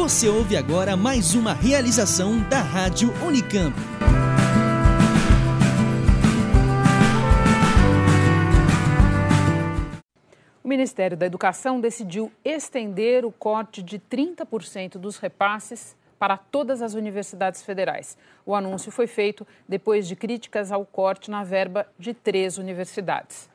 Você ouve agora mais uma realização da Rádio Unicamp. O Ministério da Educação decidiu estender o corte de 30% dos repasses para todas as universidades federais. O anúncio foi feito depois de críticas ao corte na verba de três universidades.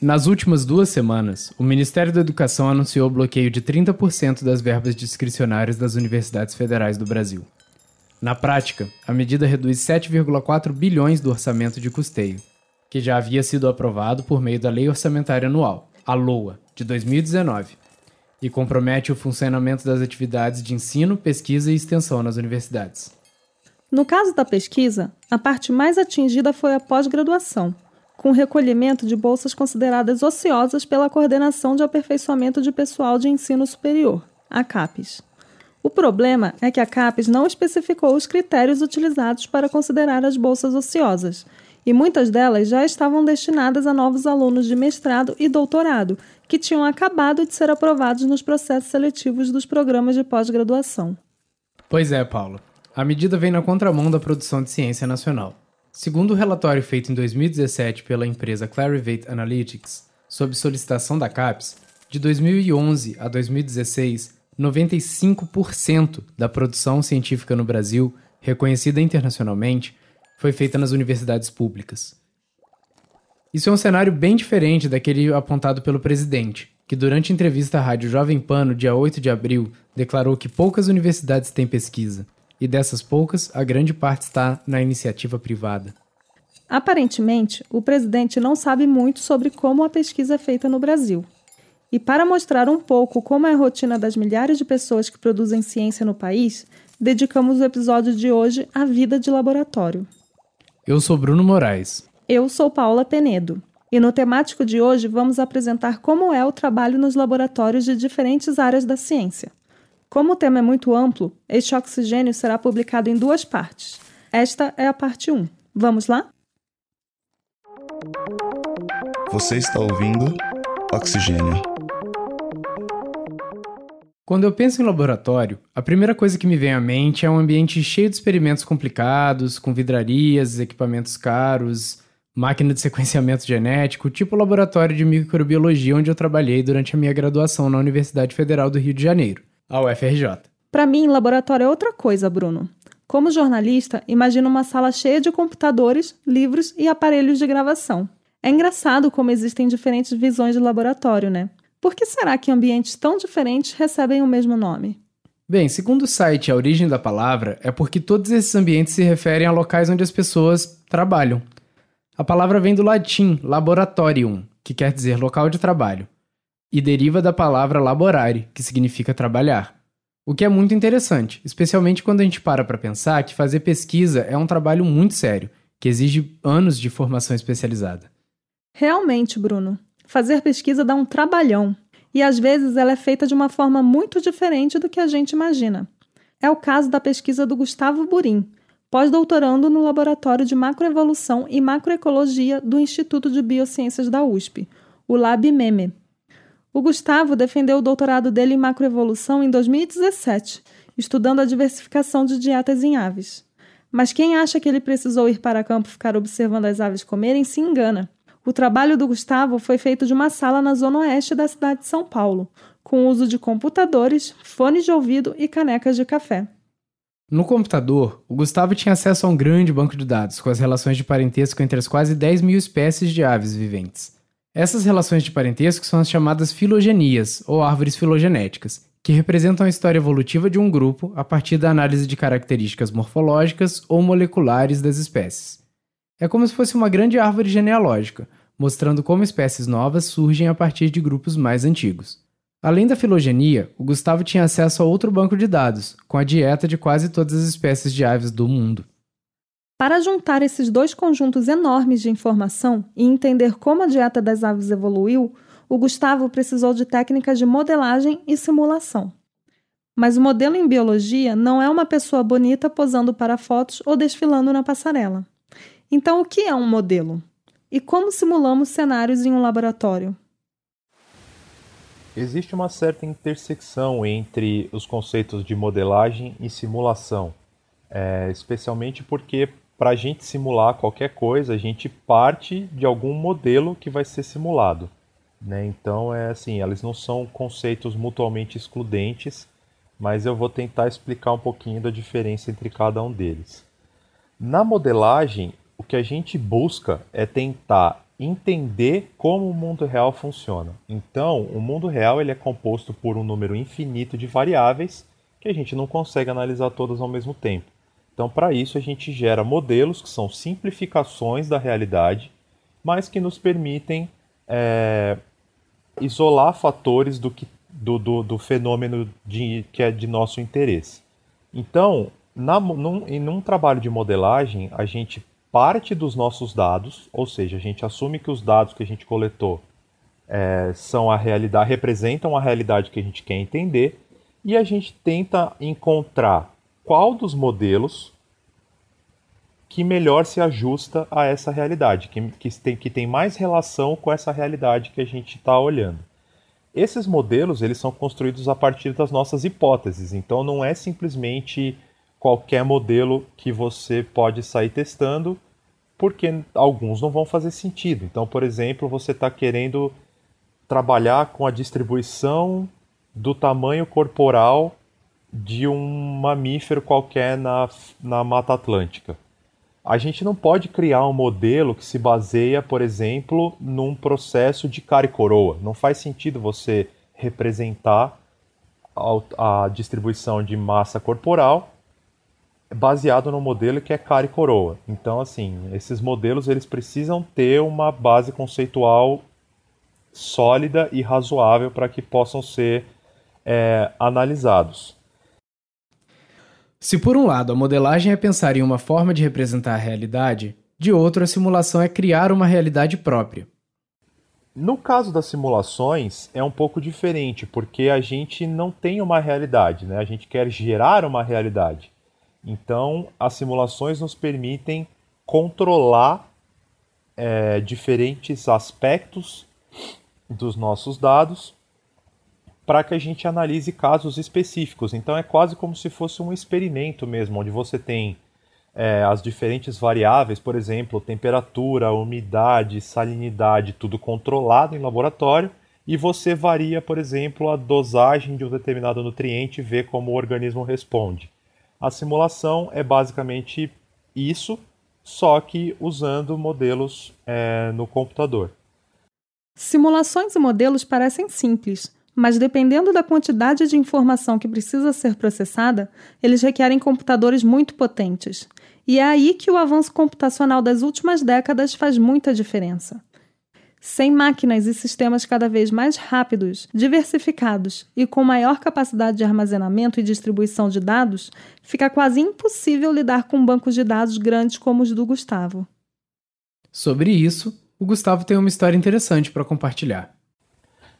Nas últimas duas semanas, o Ministério da Educação anunciou o bloqueio de 30% das verbas discricionárias das universidades federais do Brasil. Na prática, a medida reduz 7,4 bilhões do orçamento de custeio, que já havia sido aprovado por meio da Lei Orçamentária Anual, a LOA, de 2019, e compromete o funcionamento das atividades de ensino, pesquisa e extensão nas universidades. No caso da pesquisa, a parte mais atingida foi a pós-graduação, com recolhimento de bolsas consideradas ociosas pela Coordenação de Aperfeiçoamento de Pessoal de Ensino Superior, a CAPES. O problema é que a CAPES não especificou os critérios utilizados para considerar as bolsas ociosas, e muitas delas já estavam destinadas a novos alunos de mestrado e doutorado, que tinham acabado de ser aprovados nos processos seletivos dos programas de pós-graduação. Pois é, Paulo. A medida vem na contramão da produção de ciência nacional. Segundo o relatório feito em 2017 pela empresa Clarivate Analytics, sob solicitação da CAPES, de 2011 a 2016, 95% da produção científica no Brasil, reconhecida internacionalmente, foi feita nas universidades públicas. Isso é um cenário bem diferente daquele apontado pelo presidente, que durante entrevista à Rádio Jovem Pan no dia 8 de abril declarou que poucas universidades têm pesquisa e dessas poucas, a grande parte está na iniciativa privada. Aparentemente, o presidente não sabe muito sobre como a pesquisa é feita no Brasil. E para mostrar um pouco como é a rotina das milhares de pessoas que produzem ciência no país, dedicamos o episódio de hoje à vida de laboratório. Eu sou Bruno Moraes. Eu sou Paula Penedo. E no temático de hoje vamos apresentar como é o trabalho nos laboratórios de diferentes áreas da ciência. Como o tema é muito amplo, este oxigênio será publicado em duas partes. Esta é a parte 1. Vamos lá? Você está ouvindo Oxigênio. Quando eu penso em laboratório, a primeira coisa que me vem à mente é um ambiente cheio de experimentos complicados, com vidrarias, equipamentos caros, máquina de sequenciamento genético, tipo o laboratório de microbiologia onde eu trabalhei durante a minha graduação na Universidade Federal do Rio de Janeiro a UFRJ. Para mim, laboratório é outra coisa, Bruno. Como jornalista, imagino uma sala cheia de computadores, livros e aparelhos de gravação. É engraçado como existem diferentes visões de laboratório, né? Por que será que ambientes tão diferentes recebem o mesmo nome? Bem, segundo o site A Origem da Palavra, é porque todos esses ambientes se referem a locais onde as pessoas trabalham. A palavra vem do latim laboratorium, que quer dizer local de trabalho e deriva da palavra laborare, que significa trabalhar. O que é muito interessante, especialmente quando a gente para para pensar que fazer pesquisa é um trabalho muito sério, que exige anos de formação especializada. Realmente, Bruno. Fazer pesquisa dá um trabalhão. E às vezes ela é feita de uma forma muito diferente do que a gente imagina. É o caso da pesquisa do Gustavo Burim, pós-doutorando no Laboratório de Macroevolução e Macroecologia do Instituto de Biociências da USP, o LabMeme. O Gustavo defendeu o doutorado dele em macroevolução em 2017, estudando a diversificação de dietas em aves. Mas quem acha que ele precisou ir para campo ficar observando as aves comerem se engana. O trabalho do Gustavo foi feito de uma sala na zona oeste da cidade de São Paulo, com uso de computadores, fones de ouvido e canecas de café. No computador, o Gustavo tinha acesso a um grande banco de dados com as relações de parentesco entre as quase 10 mil espécies de aves viventes. Essas relações de parentesco são as chamadas filogenias, ou árvores filogenéticas, que representam a história evolutiva de um grupo a partir da análise de características morfológicas ou moleculares das espécies. É como se fosse uma grande árvore genealógica, mostrando como espécies novas surgem a partir de grupos mais antigos. Além da filogenia, o Gustavo tinha acesso a outro banco de dados, com a dieta de quase todas as espécies de aves do mundo. Para juntar esses dois conjuntos enormes de informação e entender como a dieta das aves evoluiu, o Gustavo precisou de técnicas de modelagem e simulação. Mas o modelo em biologia não é uma pessoa bonita posando para fotos ou desfilando na passarela. Então, o que é um modelo? E como simulamos cenários em um laboratório? Existe uma certa intersecção entre os conceitos de modelagem e simulação, é, especialmente porque para a gente simular qualquer coisa, a gente parte de algum modelo que vai ser simulado. Né? Então, é assim, elas não são conceitos mutuamente excludentes, mas eu vou tentar explicar um pouquinho da diferença entre cada um deles. Na modelagem, o que a gente busca é tentar entender como o mundo real funciona. Então, o mundo real ele é composto por um número infinito de variáveis que a gente não consegue analisar todas ao mesmo tempo. Então, para isso, a gente gera modelos que são simplificações da realidade, mas que nos permitem é, isolar fatores do, que, do, do, do fenômeno de, que é de nosso interesse. Então, na, num, em um trabalho de modelagem, a gente parte dos nossos dados, ou seja, a gente assume que os dados que a gente coletou é, são a realidade, representam a realidade que a gente quer entender, e a gente tenta encontrar qual dos modelos que melhor se ajusta a essa realidade, que, que, tem, que tem mais relação com essa realidade que a gente está olhando. Esses modelos eles são construídos a partir das nossas hipóteses, então não é simplesmente qualquer modelo que você pode sair testando, porque alguns não vão fazer sentido. Então, por exemplo, você está querendo trabalhar com a distribuição do tamanho corporal de um mamífero qualquer na, na Mata Atlântica. A gente não pode criar um modelo que se baseia, por exemplo, num processo de cara e coroa. Não faz sentido você representar a, a distribuição de massa corporal baseado no modelo que é cara e coroa. Então, assim, esses modelos eles precisam ter uma base conceitual sólida e razoável para que possam ser é, analisados. Se por um lado a modelagem é pensar em uma forma de representar a realidade, de outro a simulação é criar uma realidade própria. No caso das simulações é um pouco diferente, porque a gente não tem uma realidade, né? A gente quer gerar uma realidade. Então, as simulações nos permitem controlar é, diferentes aspectos dos nossos dados para que a gente analise casos específicos. Então, é quase como se fosse um experimento mesmo, onde você tem é, as diferentes variáveis, por exemplo, temperatura, umidade, salinidade, tudo controlado em laboratório, e você varia, por exemplo, a dosagem de um determinado nutriente e vê como o organismo responde. A simulação é basicamente isso, só que usando modelos é, no computador. Simulações e modelos parecem simples, mas dependendo da quantidade de informação que precisa ser processada, eles requerem computadores muito potentes. E é aí que o avanço computacional das últimas décadas faz muita diferença. Sem máquinas e sistemas cada vez mais rápidos, diversificados e com maior capacidade de armazenamento e distribuição de dados, fica quase impossível lidar com bancos de dados grandes como os do Gustavo. Sobre isso, o Gustavo tem uma história interessante para compartilhar.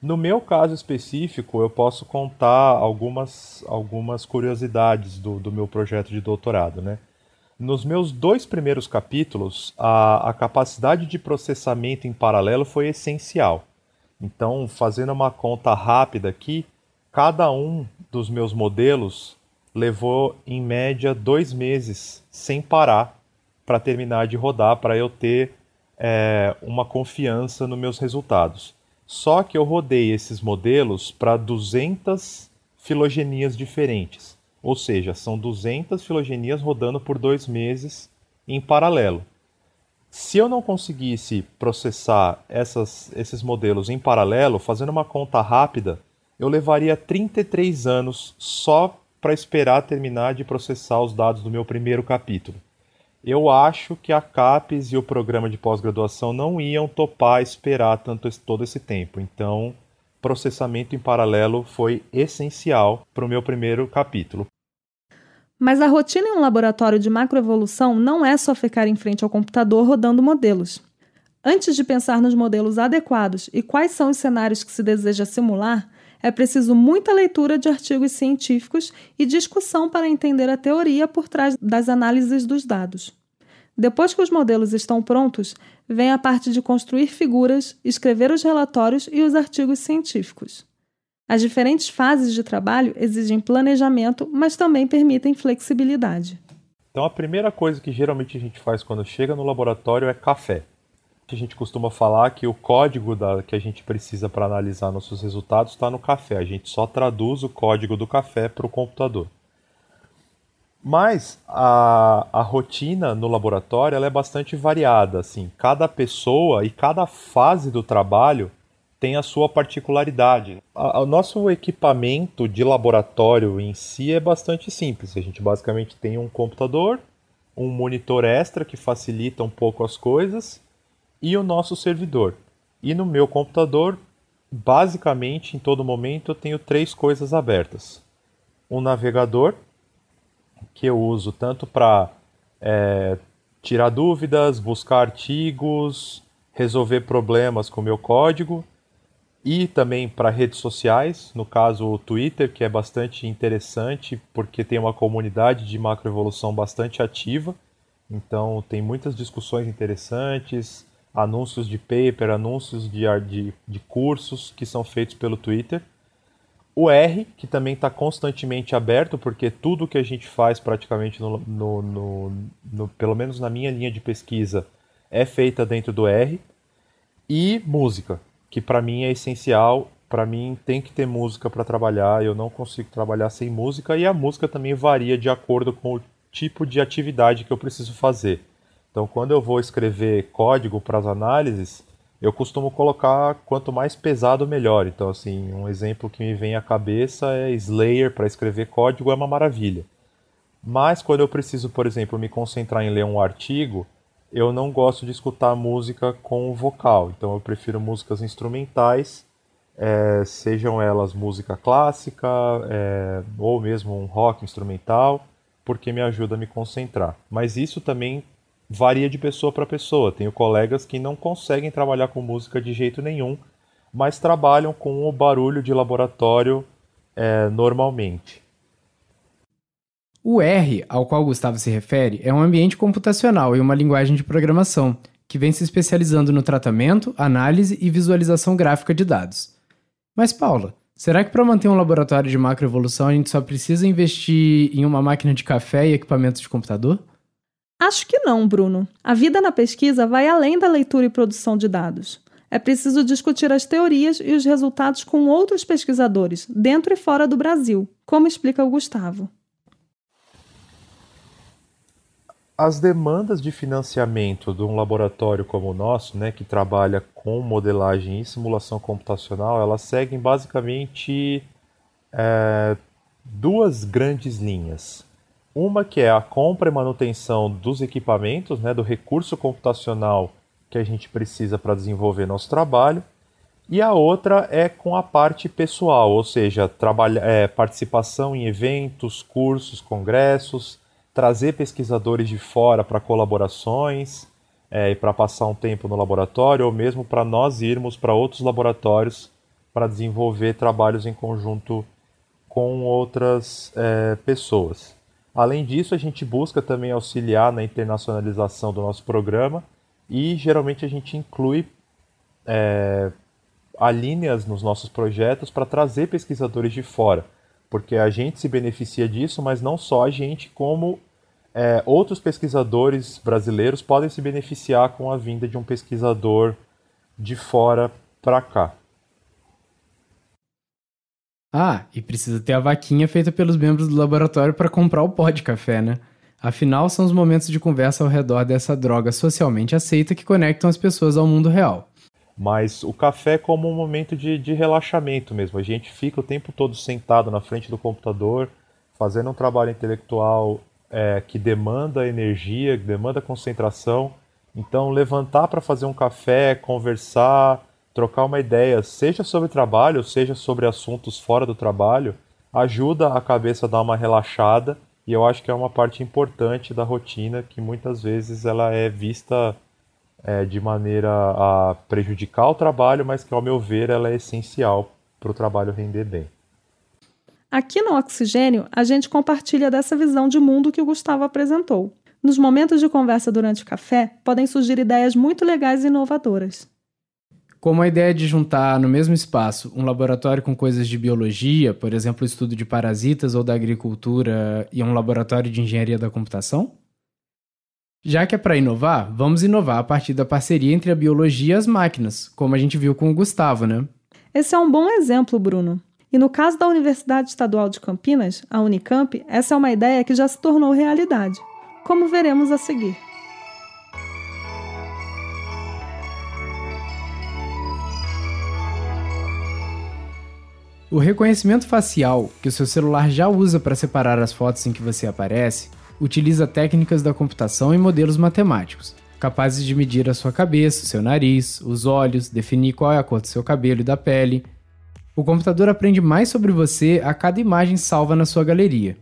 No meu caso específico, eu posso contar algumas, algumas curiosidades do, do meu projeto de doutorado, né? Nos meus dois primeiros capítulos, a, a capacidade de processamento em paralelo foi essencial. Então, fazendo uma conta rápida aqui, cada um dos meus modelos levou em média dois meses sem parar para terminar de rodar, para eu ter é, uma confiança nos meus resultados. Só que eu rodei esses modelos para 200 filogenias diferentes. Ou seja, são 200 filogenias rodando por dois meses em paralelo. Se eu não conseguisse processar essas, esses modelos em paralelo, fazendo uma conta rápida, eu levaria 33 anos só para esperar terminar de processar os dados do meu primeiro capítulo. Eu acho que a CAPES e o programa de pós-graduação não iam topar esperar tanto todo esse tempo. Então, processamento em paralelo foi essencial para o meu primeiro capítulo. Mas a rotina em um laboratório de macroevolução não é só ficar em frente ao computador rodando modelos. Antes de pensar nos modelos adequados e quais são os cenários que se deseja simular, é preciso muita leitura de artigos científicos e discussão para entender a teoria por trás das análises dos dados. Depois que os modelos estão prontos, vem a parte de construir figuras, escrever os relatórios e os artigos científicos. As diferentes fases de trabalho exigem planejamento, mas também permitem flexibilidade. Então, a primeira coisa que geralmente a gente faz quando chega no laboratório é café. A gente costuma falar que o código da, que a gente precisa para analisar nossos resultados está no café. A gente só traduz o código do café para o computador. Mas a, a rotina no laboratório ela é bastante variada. Assim, cada pessoa e cada fase do trabalho tem a sua particularidade. O nosso equipamento de laboratório em si é bastante simples. A gente basicamente tem um computador, um monitor extra que facilita um pouco as coisas e o nosso servidor. E no meu computador, basicamente em todo momento eu tenho três coisas abertas: um navegador que eu uso tanto para é, tirar dúvidas, buscar artigos, resolver problemas com meu código e também para redes sociais, no caso o Twitter, que é bastante interessante porque tem uma comunidade de macroevolução bastante ativa. Então tem muitas discussões interessantes, anúncios de paper, anúncios de, de, de cursos que são feitos pelo Twitter. O R, que também está constantemente aberto, porque tudo que a gente faz praticamente, no, no, no, no, pelo menos na minha linha de pesquisa, é feita dentro do R. E música, que para mim é essencial. Para mim tem que ter música para trabalhar, eu não consigo trabalhar sem música. E a música também varia de acordo com o tipo de atividade que eu preciso fazer. Então, quando eu vou escrever código para as análises, eu costumo colocar quanto mais pesado melhor. Então, assim, um exemplo que me vem à cabeça é Slayer para escrever código é uma maravilha. Mas quando eu preciso, por exemplo, me concentrar em ler um artigo, eu não gosto de escutar música com vocal. Então, eu prefiro músicas instrumentais, é, sejam elas música clássica é, ou mesmo um rock instrumental, porque me ajuda a me concentrar. Mas isso também varia de pessoa para pessoa. Tenho colegas que não conseguem trabalhar com música de jeito nenhum, mas trabalham com o barulho de laboratório é, normalmente. O R, ao qual Gustavo se refere, é um ambiente computacional e uma linguagem de programação, que vem se especializando no tratamento, análise e visualização gráfica de dados. Mas, Paula, será que para manter um laboratório de macroevolução a gente só precisa investir em uma máquina de café e equipamentos de computador? Acho que não, Bruno. A vida na pesquisa vai além da leitura e produção de dados. É preciso discutir as teorias e os resultados com outros pesquisadores, dentro e fora do Brasil, como explica o Gustavo. As demandas de financiamento de um laboratório como o nosso, né, que trabalha com modelagem e simulação computacional, elas seguem basicamente é, duas grandes linhas. Uma que é a compra e manutenção dos equipamentos, né, do recurso computacional que a gente precisa para desenvolver nosso trabalho. E a outra é com a parte pessoal, ou seja, trabalha, é, participação em eventos, cursos, congressos, trazer pesquisadores de fora para colaborações é, e para passar um tempo no laboratório, ou mesmo para nós irmos para outros laboratórios para desenvolver trabalhos em conjunto com outras é, pessoas. Além disso, a gente busca também auxiliar na internacionalização do nosso programa e geralmente a gente inclui é, alíneas nos nossos projetos para trazer pesquisadores de fora, porque a gente se beneficia disso, mas não só a gente, como é, outros pesquisadores brasileiros podem se beneficiar com a vinda de um pesquisador de fora para cá. Ah, e precisa ter a vaquinha feita pelos membros do laboratório para comprar o pó de café, né? Afinal, são os momentos de conversa ao redor dessa droga socialmente aceita que conectam as pessoas ao mundo real. Mas o café é como um momento de, de relaxamento mesmo. A gente fica o tempo todo sentado na frente do computador, fazendo um trabalho intelectual é, que demanda energia, que demanda concentração. Então, levantar para fazer um café, conversar, trocar uma ideia, seja sobre trabalho, seja sobre assuntos fora do trabalho, ajuda a cabeça a dar uma relaxada e eu acho que é uma parte importante da rotina que muitas vezes ela é vista é, de maneira a prejudicar o trabalho, mas que ao meu ver ela é essencial para o trabalho render bem. Aqui no Oxigênio, a gente compartilha dessa visão de mundo que o Gustavo apresentou. Nos momentos de conversa durante o café, podem surgir ideias muito legais e inovadoras. Como a ideia de juntar no mesmo espaço um laboratório com coisas de biologia, por exemplo, estudo de parasitas ou da agricultura, e um laboratório de engenharia da computação? Já que é para inovar, vamos inovar a partir da parceria entre a biologia e as máquinas, como a gente viu com o Gustavo, né? Esse é um bom exemplo, Bruno. E no caso da Universidade Estadual de Campinas, a Unicamp, essa é uma ideia que já se tornou realidade, como veremos a seguir. O reconhecimento facial, que o seu celular já usa para separar as fotos em que você aparece, utiliza técnicas da computação e modelos matemáticos, capazes de medir a sua cabeça, seu nariz, os olhos, definir qual é a cor do seu cabelo e da pele. O computador aprende mais sobre você a cada imagem salva na sua galeria.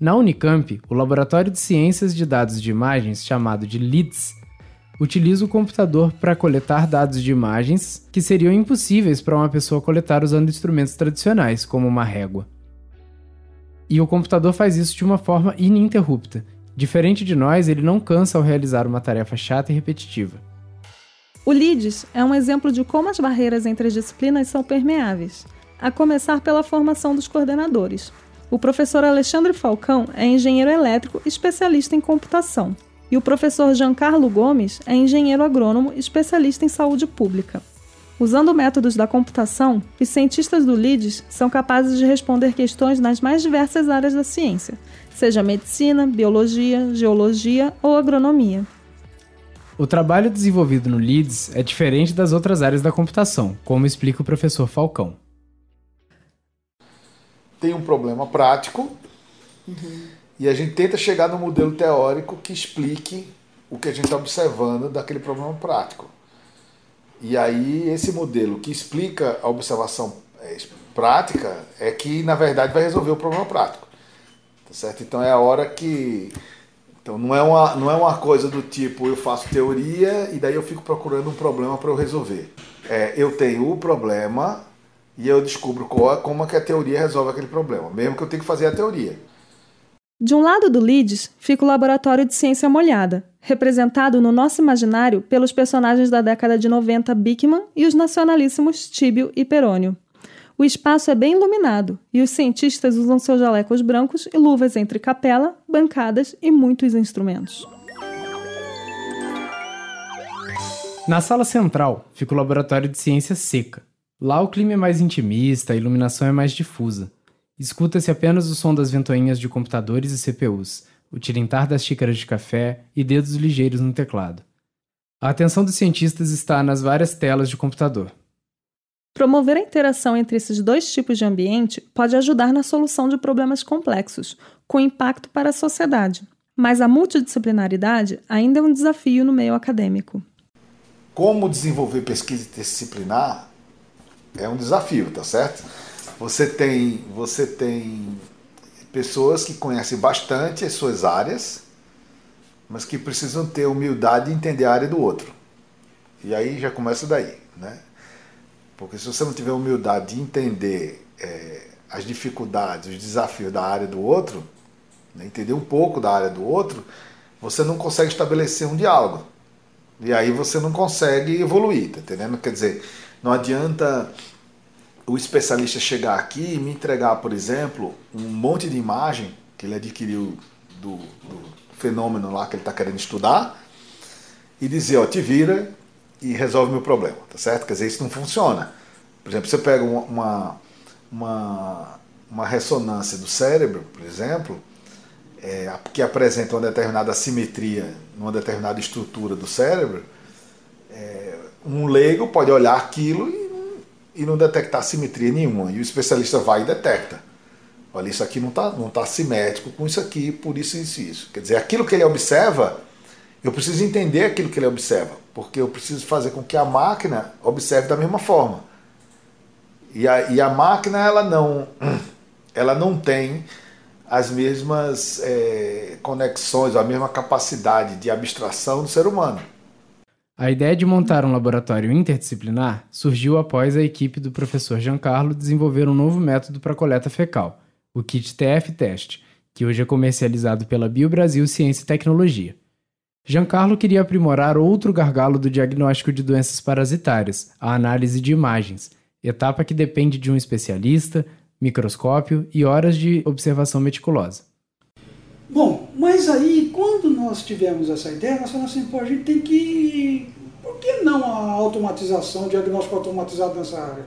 Na Unicamp, o Laboratório de Ciências de Dados de Imagens, chamado de LIDS, utiliza o computador para coletar dados de imagens que seriam impossíveis para uma pessoa coletar usando instrumentos tradicionais, como uma régua. E o computador faz isso de uma forma ininterrupta. Diferente de nós, ele não cansa ao realizar uma tarefa chata e repetitiva. O LIDS é um exemplo de como as barreiras entre as disciplinas são permeáveis, a começar pela formação dos coordenadores. O professor Alexandre Falcão é engenheiro elétrico especialista em computação e o professor Giancarlo Gomes é engenheiro agrônomo especialista em saúde pública. Usando métodos da computação, os cientistas do LIDS são capazes de responder questões nas mais diversas áreas da ciência, seja medicina, biologia, geologia ou agronomia. O trabalho desenvolvido no LIDS é diferente das outras áreas da computação, como explica o professor Falcão. Tem um problema prático uhum e a gente tenta chegar no modelo teórico que explique o que a gente está observando daquele problema prático. E aí esse modelo que explica a observação é, prática é que na verdade vai resolver o problema prático. Tá certo? Então é a hora que então não é uma não é uma coisa do tipo eu faço teoria e daí eu fico procurando um problema para eu resolver. É, eu tenho o problema e eu descubro qual, como é que a teoria resolve aquele problema, mesmo que eu tenha que fazer a teoria. De um lado do LIDS fica o Laboratório de Ciência Molhada, representado no nosso imaginário pelos personagens da década de 90 Bickman e os nacionalíssimos Tíbio e Perônio. O espaço é bem iluminado e os cientistas usam seus jalecos brancos e luvas entre capela, bancadas e muitos instrumentos. Na sala central fica o Laboratório de Ciência Seca. Lá o clima é mais intimista, a iluminação é mais difusa. Escuta-se apenas o som das ventoinhas de computadores e CPUs, o tilintar das xícaras de café e dedos ligeiros no teclado. A atenção dos cientistas está nas várias telas de computador. Promover a interação entre esses dois tipos de ambiente pode ajudar na solução de problemas complexos, com impacto para a sociedade. Mas a multidisciplinaridade ainda é um desafio no meio acadêmico. Como desenvolver pesquisa interdisciplinar é um desafio, tá certo? Você tem, você tem pessoas que conhecem bastante as suas áreas, mas que precisam ter humildade de entender a área do outro. E aí já começa daí, né? Porque se você não tiver humildade de entender é, as dificuldades, os desafios da área do outro, né, entender um pouco da área do outro, você não consegue estabelecer um diálogo. E aí você não consegue evoluir, tá entendendo? Quer dizer, não adianta o especialista chegar aqui e me entregar, por exemplo, um monte de imagem que ele adquiriu do, do fenômeno lá que ele está querendo estudar e dizer, ó, te vira e resolve meu problema, tá certo? Quer dizer, isso não funciona. Por exemplo, você pega uma, uma, uma ressonância do cérebro, por exemplo, é, que apresenta uma determinada simetria numa determinada estrutura do cérebro, é, um leigo pode olhar aquilo e e não detectar simetria nenhuma. E o especialista vai e detecta. Olha, isso aqui não está não tá simétrico com isso aqui, por isso, isso isso. Quer dizer, aquilo que ele observa, eu preciso entender aquilo que ele observa, porque eu preciso fazer com que a máquina observe da mesma forma. E a, e a máquina, ela não, ela não tem as mesmas é, conexões, a mesma capacidade de abstração do ser humano. A ideia de montar um laboratório interdisciplinar surgiu após a equipe do professor Giancarlo desenvolver um novo método para coleta fecal, o kit TF-Test, que hoje é comercializado pela BioBrasil Ciência e Tecnologia. Giancarlo queria aprimorar outro gargalo do diagnóstico de doenças parasitárias, a análise de imagens, etapa que depende de um especialista, microscópio e horas de observação meticulosa. Bom, mas aí quando nós tivemos essa ideia, nós falamos assim, pô, a gente tem que. Por que não a automatização, o diagnóstico automatizado nessa área?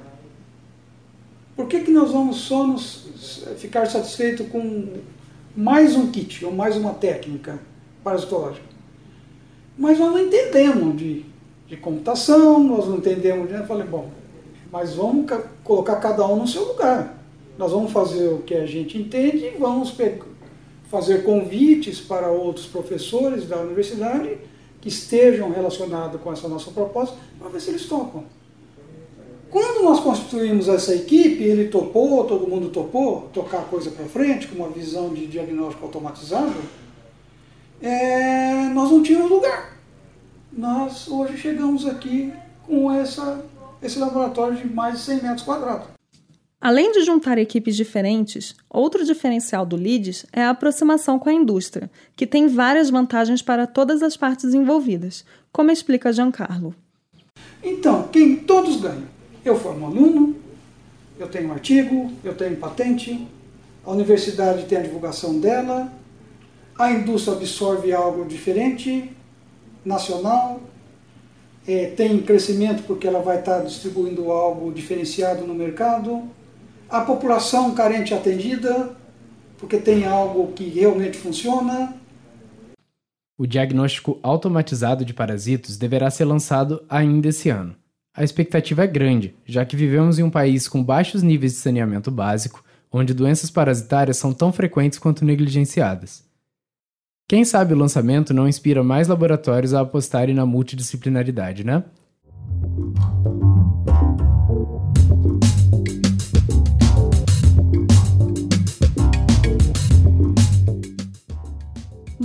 Por que, que nós vamos só nos ficar satisfeitos com mais um kit ou mais uma técnica parasitológica? Mas nós não entendemos de, de computação, nós não entendemos de. Eu falei, bom, mas vamos colocar cada um no seu lugar. Nós vamos fazer o que a gente entende e vamos fazer convites para outros professores da universidade que estejam relacionados com essa nossa proposta para ver se eles topam. Quando nós constituímos essa equipe, ele topou, todo mundo topou, tocar a coisa para frente, com uma visão de diagnóstico automatizado, é, nós não tínhamos lugar. Nós hoje chegamos aqui com essa, esse laboratório de mais de 100 metros quadrados. Além de juntar equipes diferentes, outro diferencial do LIDES é a aproximação com a indústria, que tem várias vantagens para todas as partes envolvidas, como explica Giancarlo. Então, quem todos ganham. Eu formo aluno, eu tenho artigo, eu tenho patente, a universidade tem a divulgação dela, a indústria absorve algo diferente, nacional, é, tem crescimento porque ela vai estar distribuindo algo diferenciado no mercado, a população carente atendida porque tem algo que realmente funciona. O diagnóstico automatizado de parasitos deverá ser lançado ainda esse ano. A expectativa é grande, já que vivemos em um país com baixos níveis de saneamento básico, onde doenças parasitárias são tão frequentes quanto negligenciadas. Quem sabe o lançamento não inspira mais laboratórios a apostarem na multidisciplinaridade, né?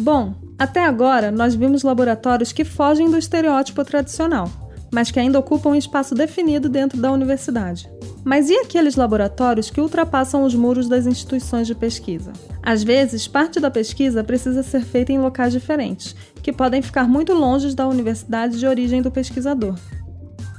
Bom, até agora nós vimos laboratórios que fogem do estereótipo tradicional, mas que ainda ocupam um espaço definido dentro da universidade. Mas e aqueles laboratórios que ultrapassam os muros das instituições de pesquisa? Às vezes, parte da pesquisa precisa ser feita em locais diferentes, que podem ficar muito longe da universidade de origem do pesquisador.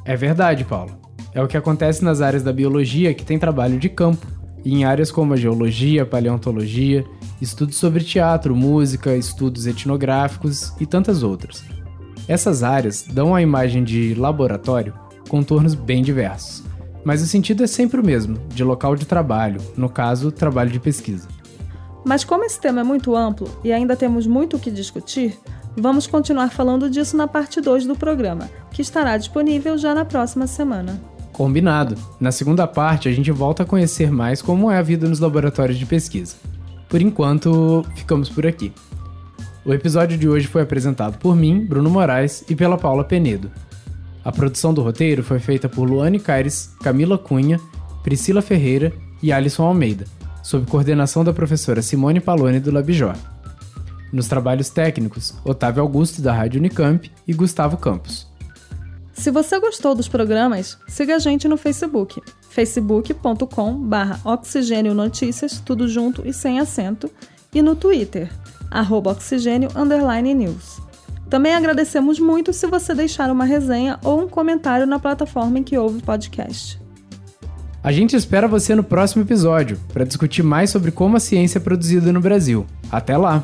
É verdade, Paulo. É o que acontece nas áreas da biologia que tem trabalho de campo, e em áreas como a geologia, paleontologia, estudos sobre teatro, música, estudos etnográficos e tantas outras. Essas áreas dão à imagem de laboratório contornos bem diversos mas o sentido é sempre o mesmo, de local de trabalho, no caso, trabalho de pesquisa. Mas como esse tema é muito amplo e ainda temos muito o que discutir, vamos continuar falando disso na parte 2 do programa, que estará disponível já na próxima semana. Combinado! Na segunda parte, a gente volta a conhecer mais como é a vida nos laboratórios de pesquisa. Por enquanto, ficamos por aqui. O episódio de hoje foi apresentado por mim, Bruno Moraes, e pela Paula Penedo. A produção do roteiro foi feita por Luane Caires, Camila Cunha, Priscila Ferreira e Alisson Almeida, sob coordenação da professora Simone Palone do Labjor. Nos trabalhos técnicos, Otávio Augusto da Rádio Unicamp e Gustavo Campos. Se você gostou dos programas, siga a gente no Facebook, facebook.com/barra Oxigênio Notícias, tudo junto e sem acento, e no Twitter, arroba Oxigênio News. Também agradecemos muito se você deixar uma resenha ou um comentário na plataforma em que ouve o podcast. A gente espera você no próximo episódio para discutir mais sobre como a ciência é produzida no Brasil. Até lá!